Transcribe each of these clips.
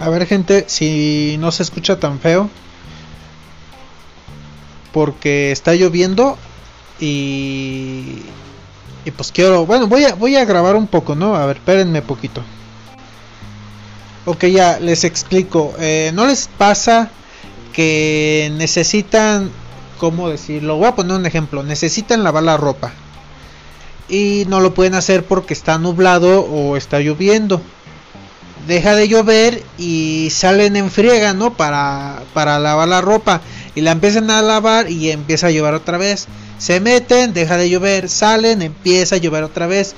A ver gente, si no se escucha tan feo. Porque está lloviendo y... Y pues quiero... Bueno, voy a, voy a grabar un poco, ¿no? A ver, espérenme poquito. Ok, ya les explico. Eh, ¿No les pasa que necesitan... ¿Cómo decirlo? Voy a poner un ejemplo. Necesitan lavar la ropa. Y no lo pueden hacer porque está nublado o está lloviendo deja de llover y salen en friega, ¿no? Para, para lavar la ropa. Y la empiezan a lavar y empieza a llover otra vez. Se meten, deja de llover, salen, empieza a llover otra vez.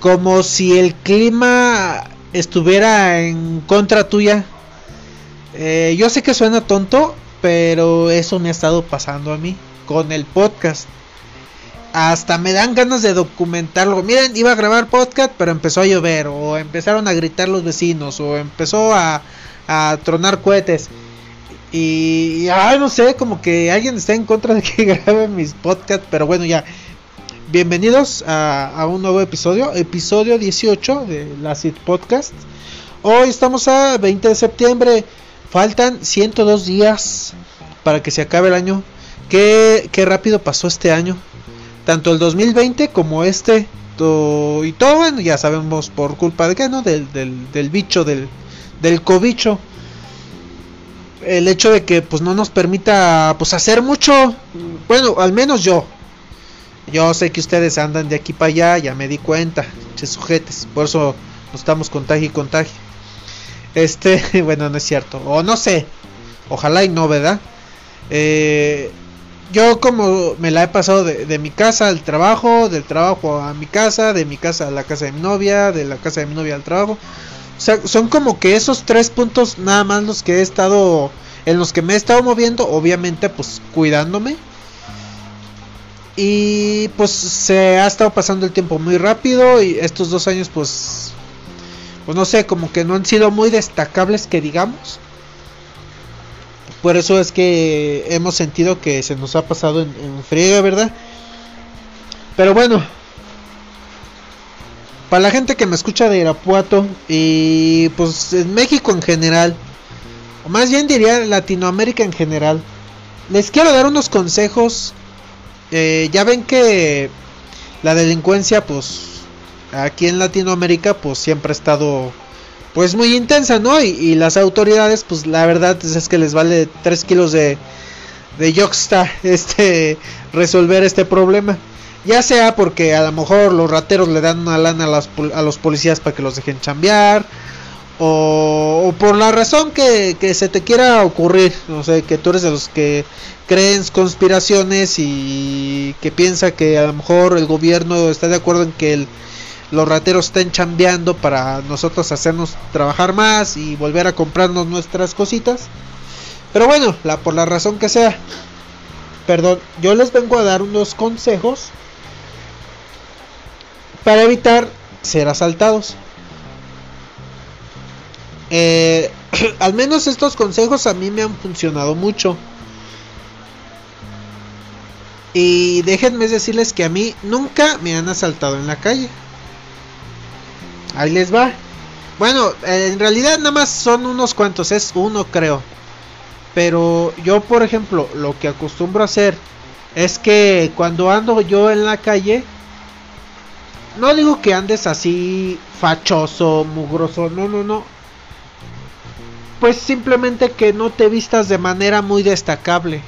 Como si el clima estuviera en contra tuya. Eh, yo sé que suena tonto, pero eso me ha estado pasando a mí con el podcast hasta me dan ganas de documentarlo. Miren, iba a grabar podcast, pero empezó a llover, o empezaron a gritar los vecinos, o empezó a, tronar cohetes. Y, ay, no sé, como que alguien está en contra de que grabe mis podcasts, pero bueno, ya. Bienvenidos a, un nuevo episodio, episodio 18 de la CIT Podcast. Hoy estamos a 20 de septiembre, faltan 102 días para que se acabe el año. Qué rápido pasó este año tanto el 2020 como este y todo bueno ya sabemos por culpa de qué no del, del, bicho del del cobicho. El hecho de que pues no nos permita pues hacer mucho. Bueno al menos yo. Yo sé que ustedes andan de aquí para allá ya me di cuenta che sujetes por eso nos estamos contagio y contagio este bueno no es cierto o no sé ojalá y no verdad eh, yo como me la he pasado de, mi casa al trabajo, del trabajo a mi casa, de mi casa a la casa de mi novia, de la casa de mi novia al trabajo. O sea, son como que esos tres puntos nada más los que he estado, en los que me he estado moviendo, obviamente pues cuidándome. Y pues se ha estado pasando el tiempo muy rápido y estos dos años pues, pues no sé, como que no han sido muy destacables que digamos. Por eso es que hemos sentido que se nos ha pasado en, friega, ¿verdad? Pero bueno, para la gente que me escucha de Irapuato y pues en México en general, o más bien diría Latinoamérica en general, les quiero dar unos consejos. Eh, ya ven que la delincuencia, pues aquí en Latinoamérica, pues siempre ha estado pues muy intensa, ¿no? Y, las autoridades, pues la verdad es que les vale 3 kilos de, de yoxta este, resolver este problema. Ya sea porque a lo mejor los rateros le dan una lana a, a los policías para que los dejen chambear. O, por la razón que, que, se te quiera ocurrir. No sé, que tú eres de los que creen conspiraciones y que piensa que a lo mejor el gobierno está de acuerdo en que el los rateros estén chambeando para nosotros hacernos trabajar más y volver a comprarnos nuestras cositas. Pero bueno, por la razón que sea, perdón, yo les vengo a dar unos consejos para evitar ser asaltados. Eh, al menos estos consejos a mí me han funcionado mucho. Y déjenme decirles que a mí nunca me han asaltado en la calle. Ahí les va. Bueno, en realidad nada más son unos cuantos, es uno creo. Pero yo, por ejemplo, lo que acostumbro a hacer es que cuando ando yo en la calle, no digo que andes así fachoso, mugroso, no, no, no. Pues simplemente que no te vistas de manera muy destacable.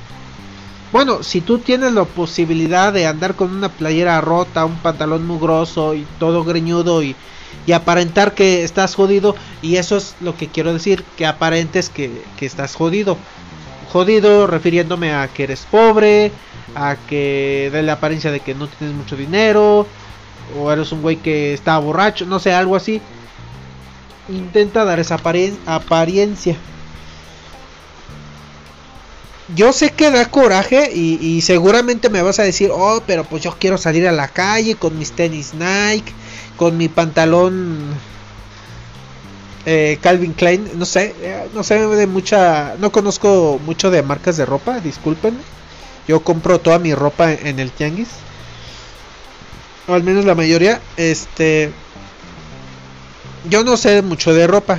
Bueno, si tú tienes la posibilidad de andar con una playera rota, un pantalón mugroso y todo greñudo y y aparentar que estás jodido y eso es lo que quiero decir, que aparentes que, estás jodido. Jodido refiriéndome a que eres pobre, a que da la apariencia de que no tienes mucho dinero, o eres un güey que está borracho, no sé, algo así. Intenta dar esa apariencia. Yo sé que da coraje y, seguramente me vas a decir, oh, pero pues yo quiero salir a la calle con mis tenis Nike con mi pantalón eh, Calvin Klein, no sé, eh, no sé de mucha, no conozco mucho de marcas de ropa, disculpen. Yo compro toda mi ropa en el tianguis. O al menos la mayoría, este yo no sé mucho de ropa.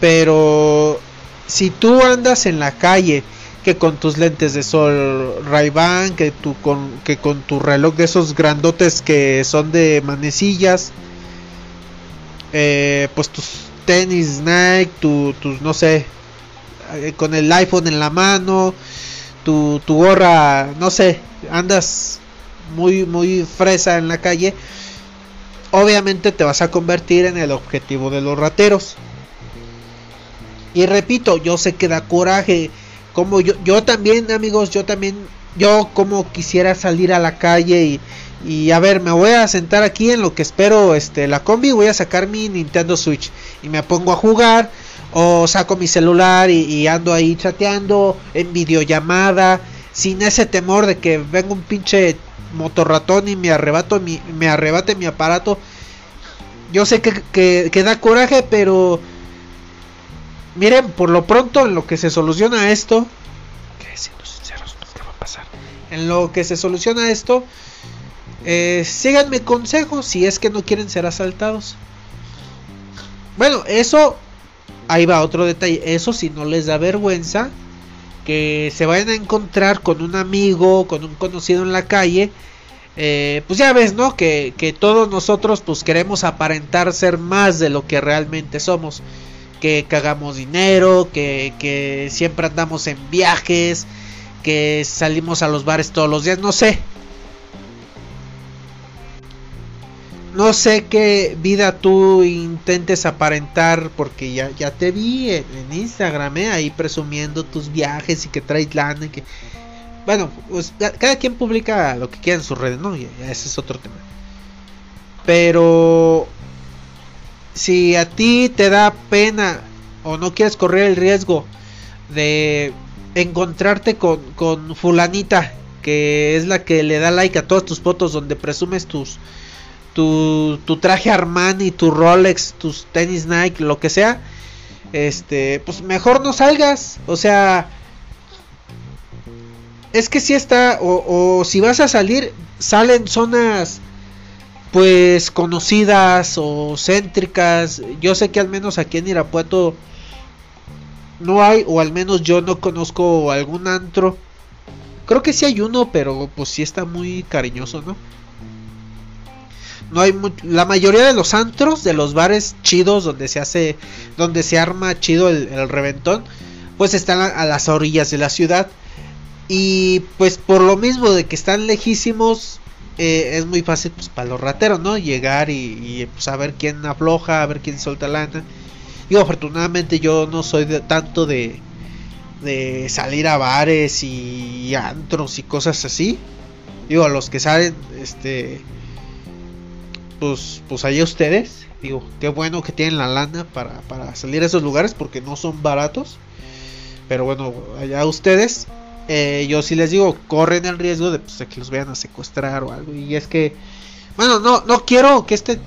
Pero si tú andas en la calle que con tus lentes de sol Ray-Ban, que con que con tu reloj de esos grandotes que son de manecillas, eh, pues tus tenis Nike, tu, tus no sé, eh, con el iPhone en la mano, tu, tu gorra, no sé, andas muy muy fresa en la calle, obviamente te vas a convertir en el objetivo de los rateros. Y repito, yo sé que da coraje. Como yo, yo también, amigos, yo también, yo como quisiera salir a la calle y, y a ver, me voy a sentar aquí en lo que espero este la combi, voy a sacar mi Nintendo Switch y me pongo a jugar o saco mi celular y, ando ahí chateando en videollamada sin ese temor de que venga un pinche motorratón y me arrebato mi, me arrebate mi aparato. Yo sé que, que, que da coraje, pero Miren, por lo pronto, en lo que se soluciona esto, que siendo sinceros, nunca va a pasar. En lo que se soluciona esto, eh, síganme consejos si es que no quieren ser asaltados. Bueno, eso, ahí va otro detalle. Eso si no les da vergüenza, que se vayan a encontrar con un amigo, con un conocido en la calle. Eh, pues ya ves, ¿no? Que, que todos nosotros pues queremos aparentar ser más de lo que realmente somos que cagamos dinero, que, siempre andamos en viajes, que salimos a los bares todos los días, no sé. No sé qué vida tú intentes aparentar porque ya, ya te vi en, Instagram, ¿eh? ahí presumiendo tus viajes y que traes lana y que... Bueno, pues cada quien publica lo que quiera en sus redes, ¿no? ese es otro tema. Pero si a ti te da pena o no quieres correr el riesgo de encontrarte con, con fulanita que es la que le da like a todas tus fotos donde presumes tus tu, tu traje Armani, tu Rolex, tus tenis Nike, lo que sea, este, pues mejor no salgas, o sea, es que si está, o, o si vas a salir, salen zonas pues conocidas o céntricas. Yo sé que al menos aquí en Irapuato no hay, o al menos yo no conozco algún antro. Creo que sí hay uno, pero pues sí está muy cariñoso, ¿no? No hay la mayoría de los antros, de los bares chidos donde se hace, donde se arma chido el, el reventón, pues están a, a las orillas de la ciudad. Y pues por lo mismo de que están lejísimos, eh, es muy fácil pues, para los rateros, ¿no? Llegar y, pues, a ver quién afloja, a ver quién suelta lana. Y afortunadamente yo no soy tanto de, de salir a bares y antros y cosas así. Digo, a los que salen, este, pues, pues allá ustedes. Digo, qué bueno que tienen la lana para, para salir a esos lugares porque no son baratos. Pero bueno, allá ustedes. Eh, yo sí les digo, corren el riesgo pues, de, que los vayan a secuestrar o algo. Y es que, bueno, no, no quiero que este,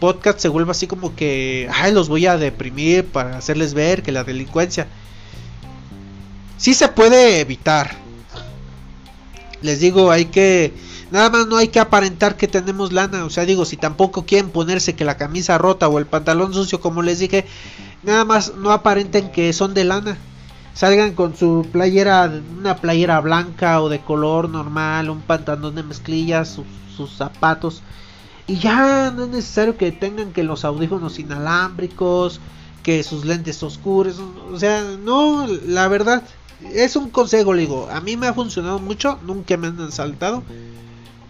podcast se vuelva así como que, ay, los voy a deprimir para hacerles ver que la delincuencia sí se puede evitar. Les digo, hay que, nada más no hay que aparentar que tenemos lana. O sea, digo, si tampoco quieren ponerse que la camisa rota o el pantalón sucio, como les dije, nada más no aparenten que son de lana salgan con su playera, una playera blanca o de color normal, un pantalón de mezclillas, sus, zapatos. Y ya no es necesario que tengan que los audífonos inalámbricos, que sus lentes oscuros. O sea, no, la verdad, es un consejo, le digo. A mí me ha funcionado mucho, nunca me han saltado.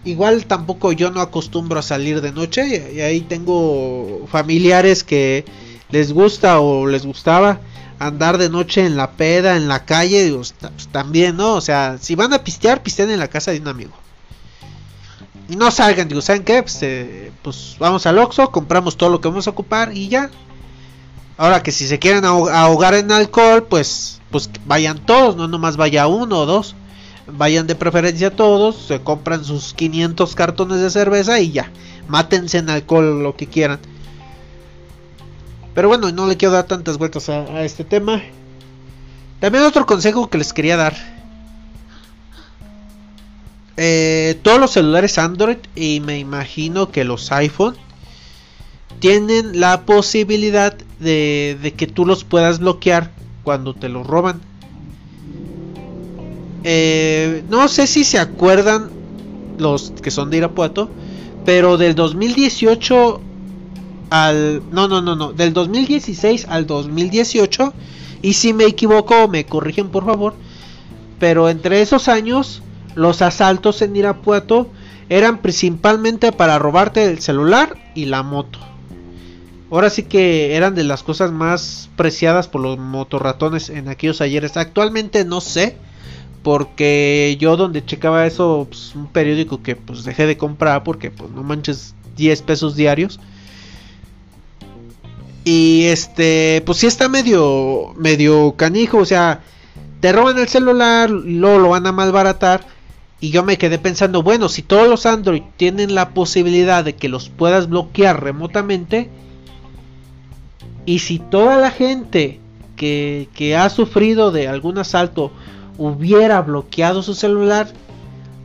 Igual tampoco yo no acostumbro a salir de noche. Y ahí tengo familiares que les gusta o les gustaba andar de noche en la peda, en la calle, digo, pues, también, ¿no? O sea, si van a pistear, pistean en la casa de un amigo. Y no salgan, digo, ¿saben qué? Pues, eh, pues vamos al Oxxo, compramos todo lo que vamos a ocupar y ya. Ahora que si se quieren ahogar en alcohol, pues, pues vayan todos, no nomás vaya uno o dos. Vayan de preferencia todos, se compran sus 500 cartones de cerveza y ya. Mátense en alcohol lo que quieran. Pero bueno, no le quiero dar tantas vueltas a, este tema. También otro consejo que les quería dar. Eh, todos los celulares Android y me imagino que los iPhone tienen la posibilidad de, de que tú los puedas bloquear cuando te los roban. Eh, no sé si se acuerdan los que son de Irapuato, pero del 2018 al... No, no, no, no, del 2016 al 2018, y si me equivoco me corrigen por favor, pero entre esos años los asaltos en Irapuato eran principalmente para robarte el celular y la moto. Ahora sí que eran de las cosas más preciadas por los motorratones en aquellos ayeres. Actualmente no sé, porque yo donde checaba eso, pues, un periódico que pues dejé de comprar porque pues no manches 10 pesos diarios. Y este, pues sí está medio medio canijo, o sea, te roban el celular, luego lo van a malbaratar y yo me quedé pensando, bueno, si todos los Android tienen la posibilidad de que los puedas bloquear remotamente, y si toda la gente que, que ha sufrido de algún asalto hubiera bloqueado su celular,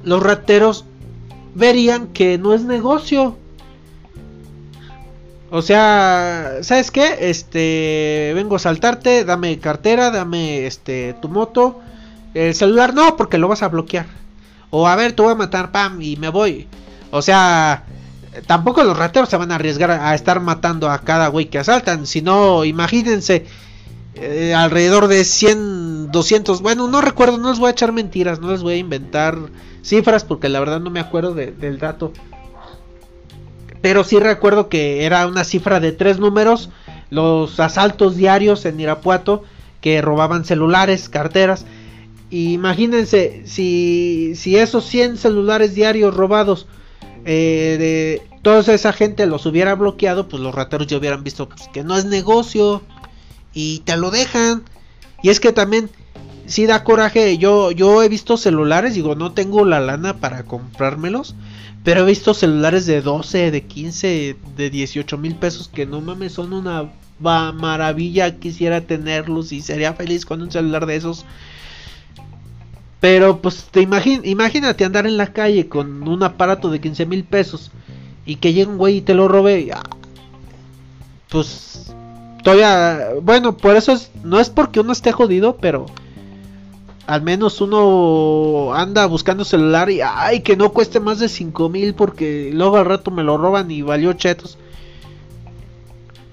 los rateros verían que no es negocio. O sea, ¿sabes qué? Este, vengo a saltarte, dame cartera, dame este tu moto. El celular no, porque lo vas a bloquear. O a ver, te voy a matar, pam, y me voy. O sea, tampoco los rateros se van a arriesgar a estar matando a cada güey que asaltan. Si no, imagínense, eh, alrededor de 100, 200. Bueno, no recuerdo, no les voy a echar mentiras, no les voy a inventar cifras porque la verdad no me acuerdo del dato. Pero sí recuerdo que era una cifra de tres números. Los asaltos diarios en Irapuato que robaban celulares, carteras imagínense, si, si esos 100 celulares diarios robados eh, de toda esa gente los hubiera bloqueado, pues los rateros ya hubieran visto pues, que no es negocio y te lo dejan. Y es que también, si da coraje, yo, yo he visto celulares, digo, no tengo la lana para comprármelos, pero he visto celulares de 12, de 15, de 18 mil pesos que no mames, son una maravilla, quisiera tenerlos y sería feliz con un celular de esos pero pues te imagínate andar en la calle con un aparato de 15 mil pesos y que llegue un güey y te lo robe. Pues todavía, bueno, por eso es, no es porque uno esté jodido, pero al menos uno anda buscando celular y ay, que no cueste más de 5 mil porque luego al rato me lo roban y valió chetos.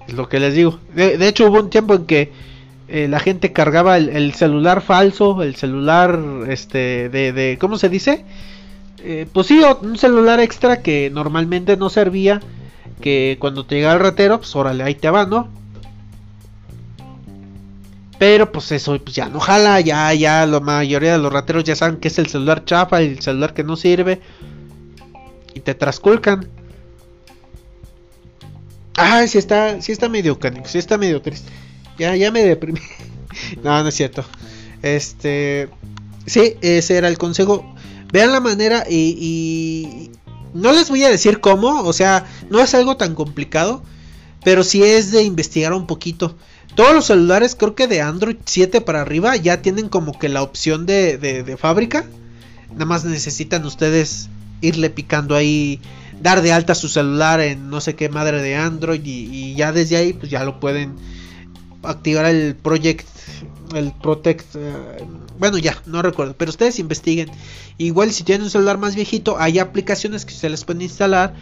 Es lo que les digo. de hecho hubo un tiempo en que eh, la gente cargaba el, celular falso, el celular, este, de, ¿cómo se dice? Eh, pues sí, un celular extra que normalmente no servía, que cuando te llega el ratero, pues órale, ahí te va, ¿no? Pero pues eso pues ya no jala, ya, ya la mayoría de los rateros ya saben que es el celular chafa, el celular que no sirve. Y te trasculcan. Ah, sí está, sí está medio canico, sí está medio triste. Ya, ya me deprimí. no, no es cierto. Este. Sí, ese era el consejo. Vean la manera y, No les voy a decir cómo, o sea, no es algo tan complicado. Pero sí es de investigar un poquito. Todos los celulares, creo que de Android 7 para arriba, ya tienen como que la opción de, de, fábrica. Nada más necesitan ustedes irle picando ahí, dar de alta su celular en no sé qué madre de Android y, ya desde ahí pues ya lo pueden activar el project el protect eh, bueno ya no recuerdo pero ustedes investiguen igual si tienen un celular más viejito hay aplicaciones que se les pueden instalar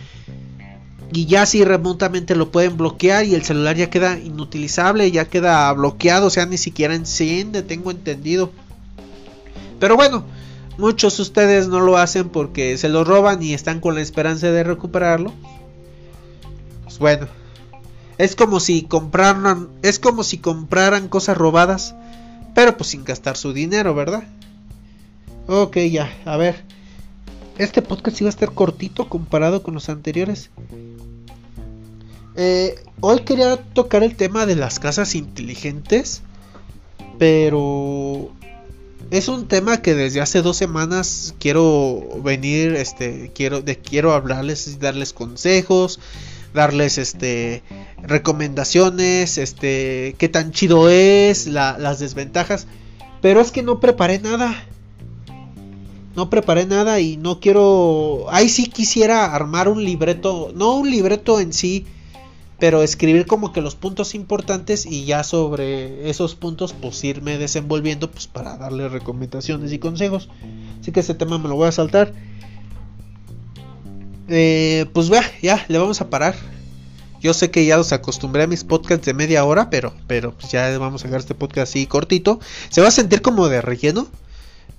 y ya si remotamente lo pueden bloquear y el celular ya queda inutilizable ya queda bloqueado o sea ni siquiera enciende tengo entendido pero bueno muchos de ustedes no lo hacen porque se lo roban y están con la esperanza de recuperarlo pues bueno es como si compraran, es como si compraran cosas robadas, pero pues sin gastar su dinero, ¿verdad? Ok, ya, a ver. Este podcast iba a estar cortito comparado con los anteriores. Eh, hoy quería tocar el tema de las casas inteligentes, pero es un tema que desde hace dos semanas quiero venir, este, quiero, de, quiero hablarles y darles consejos, darles este recomendaciones, este qué tan chido es, las desventajas, pero es que no preparé nada. No preparé nada y no quiero ahí sí quisiera armar un libreto, no un libreto en sí pero escribir como que los puntos importantes y ya sobre esos puntos pues irme desenvolviendo pues para darle recomendaciones y consejos. Así que ese tema me lo voy a saltar. Eh, pues vea, ya le vamos a parar. Yo sé que ya os acostumbré a mis podcasts de media hora, pero, pero pues ya vamos a dejar este podcast así cortito. Se va a sentir como de relleno,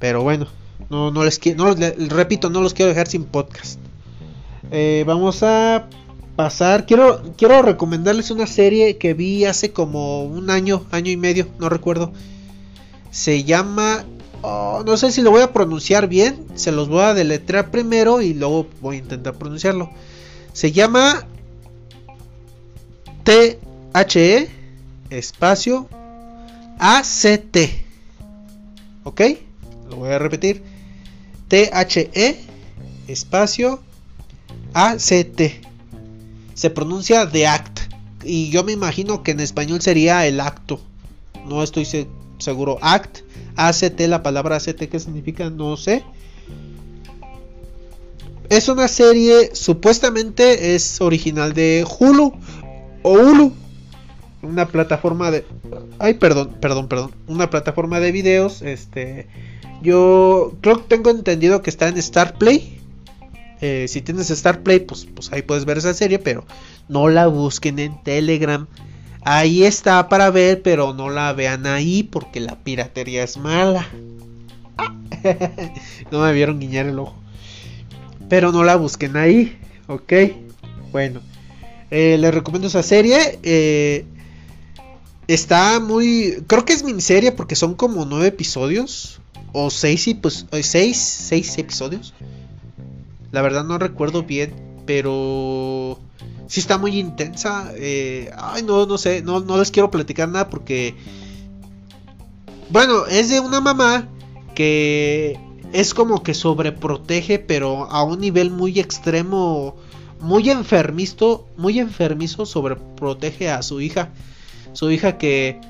pero bueno, no, no les quiero, no, repito, no los quiero dejar sin podcast. Eh, vamos a pasar. Quiero, quiero recomendarles una serie que vi hace como un año, año y medio, no recuerdo. Se llama. Oh, no sé si lo voy a pronunciar bien. Se los voy a deletrear primero y luego voy a intentar pronunciarlo. Se llama T-H-E espacio A-C-T. ¿Ok? Lo voy a repetir. T-H-E espacio A-C-T se pronuncia The Act. Y yo me imagino que en español sería el acto. No estoy seguro. Act, ACT, la palabra ACT, ¿qué significa? No sé. Es una serie, supuestamente es original de Hulu o Hulu. Una plataforma de... Ay, perdón, perdón, perdón. Una plataforma de videos. Este... Yo creo que tengo entendido que está en Star Play. Eh, si tienes Star Play, pues, pues ahí puedes ver esa serie, pero no la busquen en Telegram. Ahí está para ver, pero no la vean ahí porque la piratería es mala. no me vieron guiñar el ojo. Pero no la busquen ahí, ok. Bueno, eh, les recomiendo esa serie. Eh, está muy. Creo que es miniserie porque son como nueve episodios. O seis, pues, seis, seis episodios. La verdad no recuerdo bien, pero sí está muy intensa. Eh, ay, no, no sé, no, no les quiero platicar nada porque... Bueno, es de una mamá que es como que sobreprotege, pero a un nivel muy extremo, muy enfermizo, muy enfermizo sobreprotege a su hija. Su hija que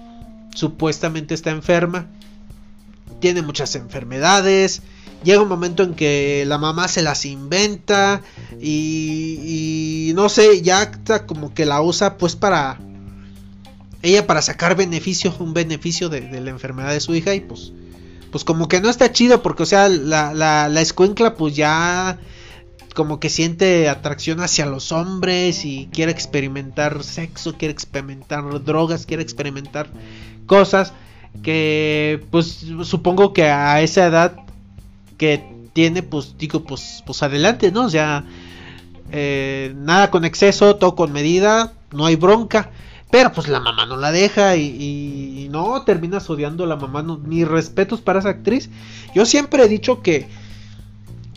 supuestamente está enferma, tiene muchas enfermedades, llega un momento en que la mamá se las inventa y, no sé, ya está como que la usa pues para ella para sacar beneficio, un beneficio de, la enfermedad de su hija y pues pues como que no está chido porque o sea la, la, la escuencla pues ya como que siente atracción hacia los hombres y quiere experimentar sexo, quiere experimentar drogas, quiere experimentar cosas que pues supongo que a esa edad que tiene, pues digo, pues, pues adelante, ¿no? O sea, eh, nada con exceso, todo con medida, no hay bronca. Pero pues la mamá no la deja y, no terminas odiando a la mamá. No, ni respetos para esa actriz. Yo siempre he dicho que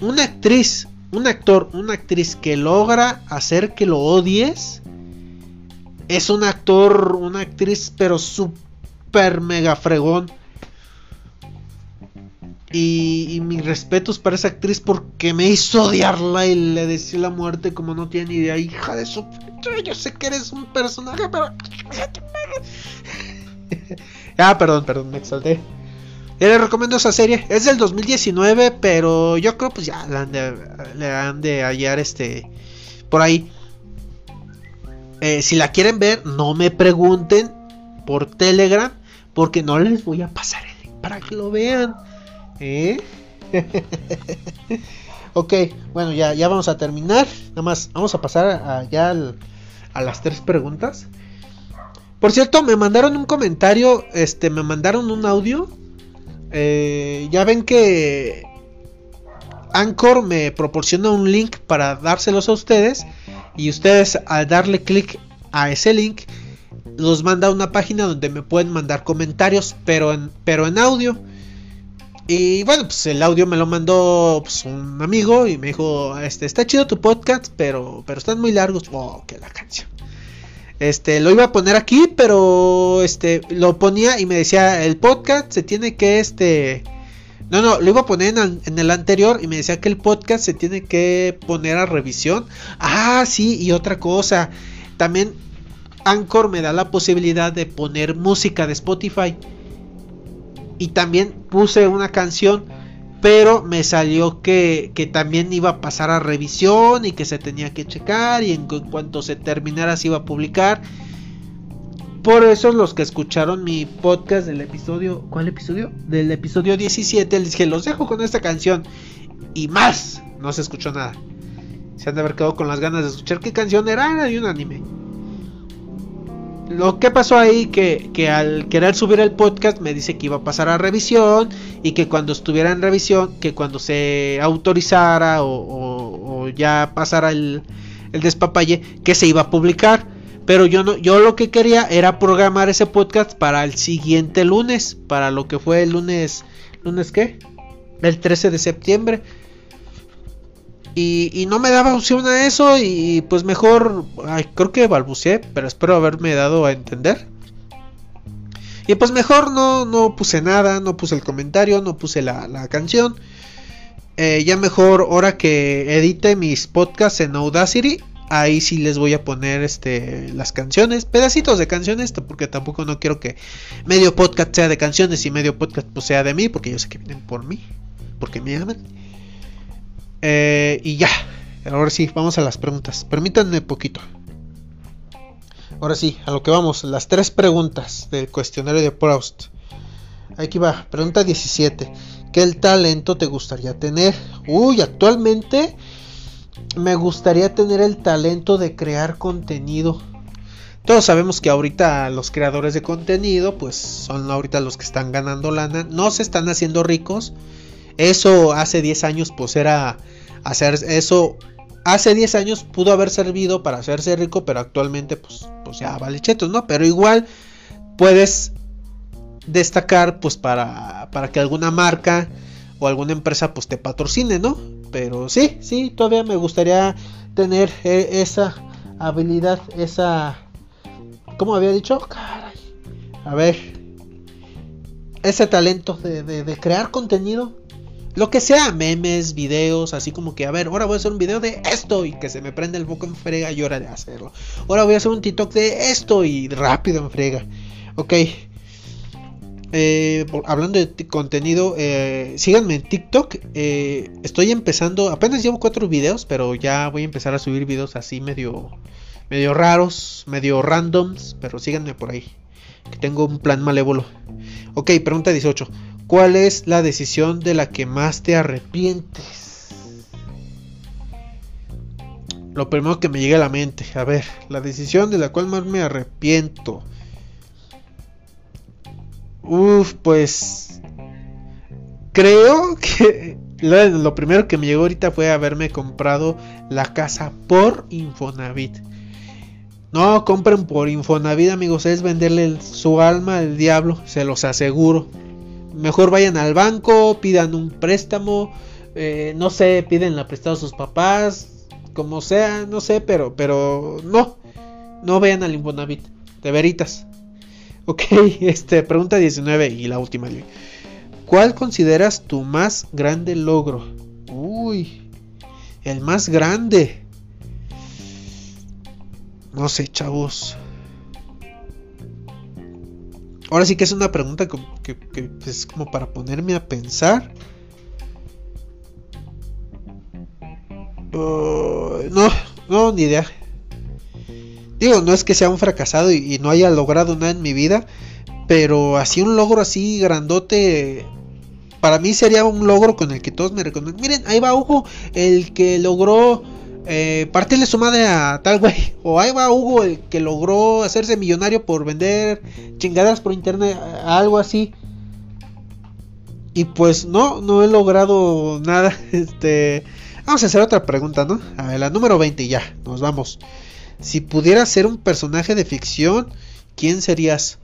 una actriz, un actor, una actriz que logra hacer que lo odies es un actor, una actriz, pero súper mega fregón. Y, mis respetos para esa actriz porque me hizo odiarla y le decía la muerte como no tiene ni idea. Hija de su... Yo sé que eres un personaje, pero... ah, perdón, perdón, me exalté. Le recomiendo esa serie. Es del 2019, pero yo creo pues ya le han de, le han de hallar este... Por ahí. Eh, si la quieren ver, no me pregunten por Telegram, porque no les voy a pasar el link para que lo vean. ¿Eh? ok, bueno, ya, ya vamos a terminar. Nada más, vamos a pasar ya a las tres preguntas. Por cierto, me mandaron un comentario, este, me mandaron un audio. Eh, ya ven que Anchor me proporciona un link para dárselos a ustedes. Y ustedes al darle clic a ese link, los manda a una página donde me pueden mandar comentarios, pero en, pero en audio. Y bueno, pues el audio me lo mandó pues, un amigo y me dijo, este, está chido tu podcast, pero, pero están muy largos. Oh, que la canción. Este, lo iba a poner aquí, pero este, lo ponía y me decía, el podcast se tiene que, este, no, no, lo iba a poner en, en, el anterior y me decía que el podcast se tiene que poner a revisión. Ah, sí, y otra cosa, también Anchor me da la posibilidad de poner música de Spotify. Y también puse una canción pero me salió que, que, también iba a pasar a revisión y que se tenía que checar y en, cuanto se terminara se iba a publicar. Por eso los que escucharon mi podcast del episodio, ¿cuál episodio? Del episodio 17, les dije, los dejo con esta canción y más. No se escuchó nada. Se han de haber quedado con las ganas de escuchar qué canción era, era de un anime lo que pasó ahí que, que al querer subir el podcast me dice que iba a pasar a revisión y que cuando estuviera en revisión, que cuando se autorizara o, ya pasara el, el despapalle, que se iba a publicar. Pero yo no, yo lo que quería era programar ese podcast para el siguiente lunes, para lo que fue el lunes, lunes qué, el 13 de septiembre. Y, no me daba opción a eso y pues mejor, creo que balbuceé, pero espero haberme dado a entender. Y pues mejor no, no puse nada, no puse el comentario, no puse la, canción. Eh, ya mejor ahora que edite mis podcasts en Audacity, ahí sí les voy a poner este las canciones, pedacitos de canciones, porque tampoco no quiero que medio podcast sea de canciones y medio podcast pues, sea de mí, porque yo sé que vienen por mí, porque me aman. Eh, y ya, ahora sí, vamos a las preguntas. Permítanme poquito. Ahora sí, a lo que vamos, las tres preguntas del cuestionario de Proust. Aquí va, pregunta 17. ¿Qué talento te gustaría tener? Uy, actualmente me gustaría tener el talento de crear contenido. Todos sabemos que ahorita los creadores de contenido, pues son ahorita los que están ganando lana. No se están haciendo ricos, eso hace 10 años pues era hacer eso hace 10 años pudo haber servido para hacerse rico, pero actualmente pues, pues ya vale chetos, ¿no? Pero igual puedes destacar pues para, para que alguna marca o alguna empresa pues te patrocine, ¿no? Pero sí, sí, todavía me gustaría tener e, esa habilidad, esa... ¿Cómo había dicho? Caray. A ver. Ese talento de, de crear contenido lo que sea, memes, videos, así como que, a ver, ahora voy a hacer un video de esto y que se me prende el foco en frega y hora de hacerlo. Ahora voy a hacer un TikTok de esto y rápido en frega. Ok. Eh, hablando de contenido, eh, síganme en TikTok. Eh, estoy empezando, apenas llevo cuatro videos, pero ya voy a empezar a subir videos así medio, medio raros, medio randoms, pero síganme por ahí. Que tengo un plan malévolo. Ok, pregunta 18. ¿Cuál es la decisión de la que más te arrepientes? Lo primero que me llega a la mente, a ver, la decisión de la cual más me arrepiento. Uf, pues creo que lo, primero que me llegó ahorita fue haberme comprado la casa por Infonavit. No compren por Infonavit, amigos, es venderle su alma al diablo, se los aseguro mejor vayan al banco, pidan un préstamo, eh, no sé, piden la prestada a sus papás, como sea, no sé, pero, pero no, no vayan al Infonavit, de veritas. Ok, este, pregunta 19 y la última. ¿Cuál consideras tu más grande logro? Uy, el más grande. No sé, chavos. Ahora sí que es una pregunta que, es como para ponerme a pensar. Uh, no, no, ni idea. Digo, no es que sea un fracasado y, no haya logrado nada en mi vida, pero así un logro así grandote, para mí sería un logro con el que todos me reconocen. Miren, ahí va Hugo, el que logró eh, partirle su madre a tal güey. O ahí va Hugo, el que logró hacerse millonario por vender chingadas por internet, algo así. Y pues no, no he logrado nada. Este, vamos a hacer otra pregunta, ¿no? A ver, la número 20 ya, nos vamos. Si pudieras ser un personaje de ficción, ¿quién serías?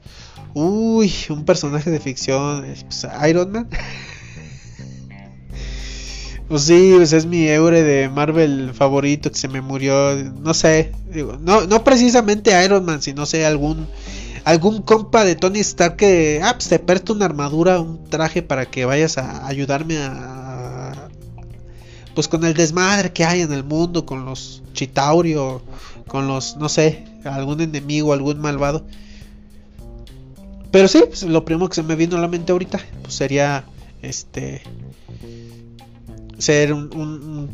Uy, un personaje de ficción, pues, Iron Man. Pues sí, pues es mi Eure de Marvel favorito que se me murió. No sé, no, no precisamente Iron Man, sino sé algún algún compa de Tony Stark que ah, pues te presta una armadura, un traje para que vayas a ayudarme a pues con el desmadre que hay en el mundo, con los Chitauri o con los, no sé, algún enemigo, algún malvado. Pero sí, pues lo primero que se me vino a la mente ahorita pues sería este ser un,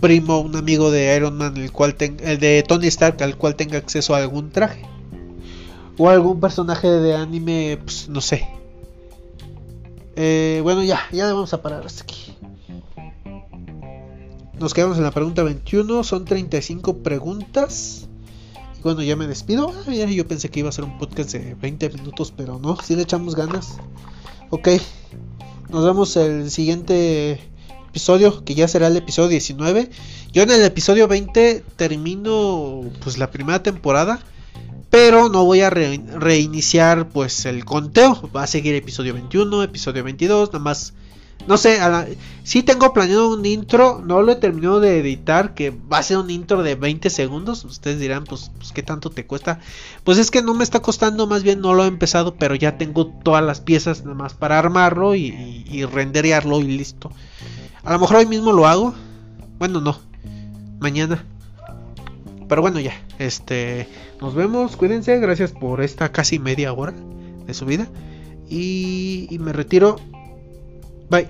primo, un amigo de Iron Man, el cual el de Tony Stark, al cual tenga acceso a algún traje o algún personaje de anime, pues no sé. Eh, bueno, ya, ya vamos a parar hasta aquí. Nos quedamos en la pregunta 21, son 35 preguntas. Y bueno, ya me despido. Ah, yo pensé que iba a ser un podcast de 20 minutos, pero no, si le echamos ganas. Ok, nos vemos el siguiente episodio, que ya será el episodio 19. Yo en el episodio 20 termino pues la primera temporada, pero no voy a reiniciar pues el conteo. Va a seguir episodio 21, episodio 22, nada más no sé, si sí tengo planeado un intro, no lo he terminado de editar, que va a ser un intro de 20 segundos. Ustedes dirán, pues, pues, ¿qué tanto te cuesta? Pues es que no me está costando, más bien no lo he empezado, pero ya tengo todas las piezas nada más para armarlo y, y, y renderearlo y listo. A lo mejor hoy mismo lo hago. Bueno, no. Mañana. Pero bueno, ya. Este. Nos vemos. Cuídense. Gracias por esta casi media hora de su vida. Y, y me retiro. Bye.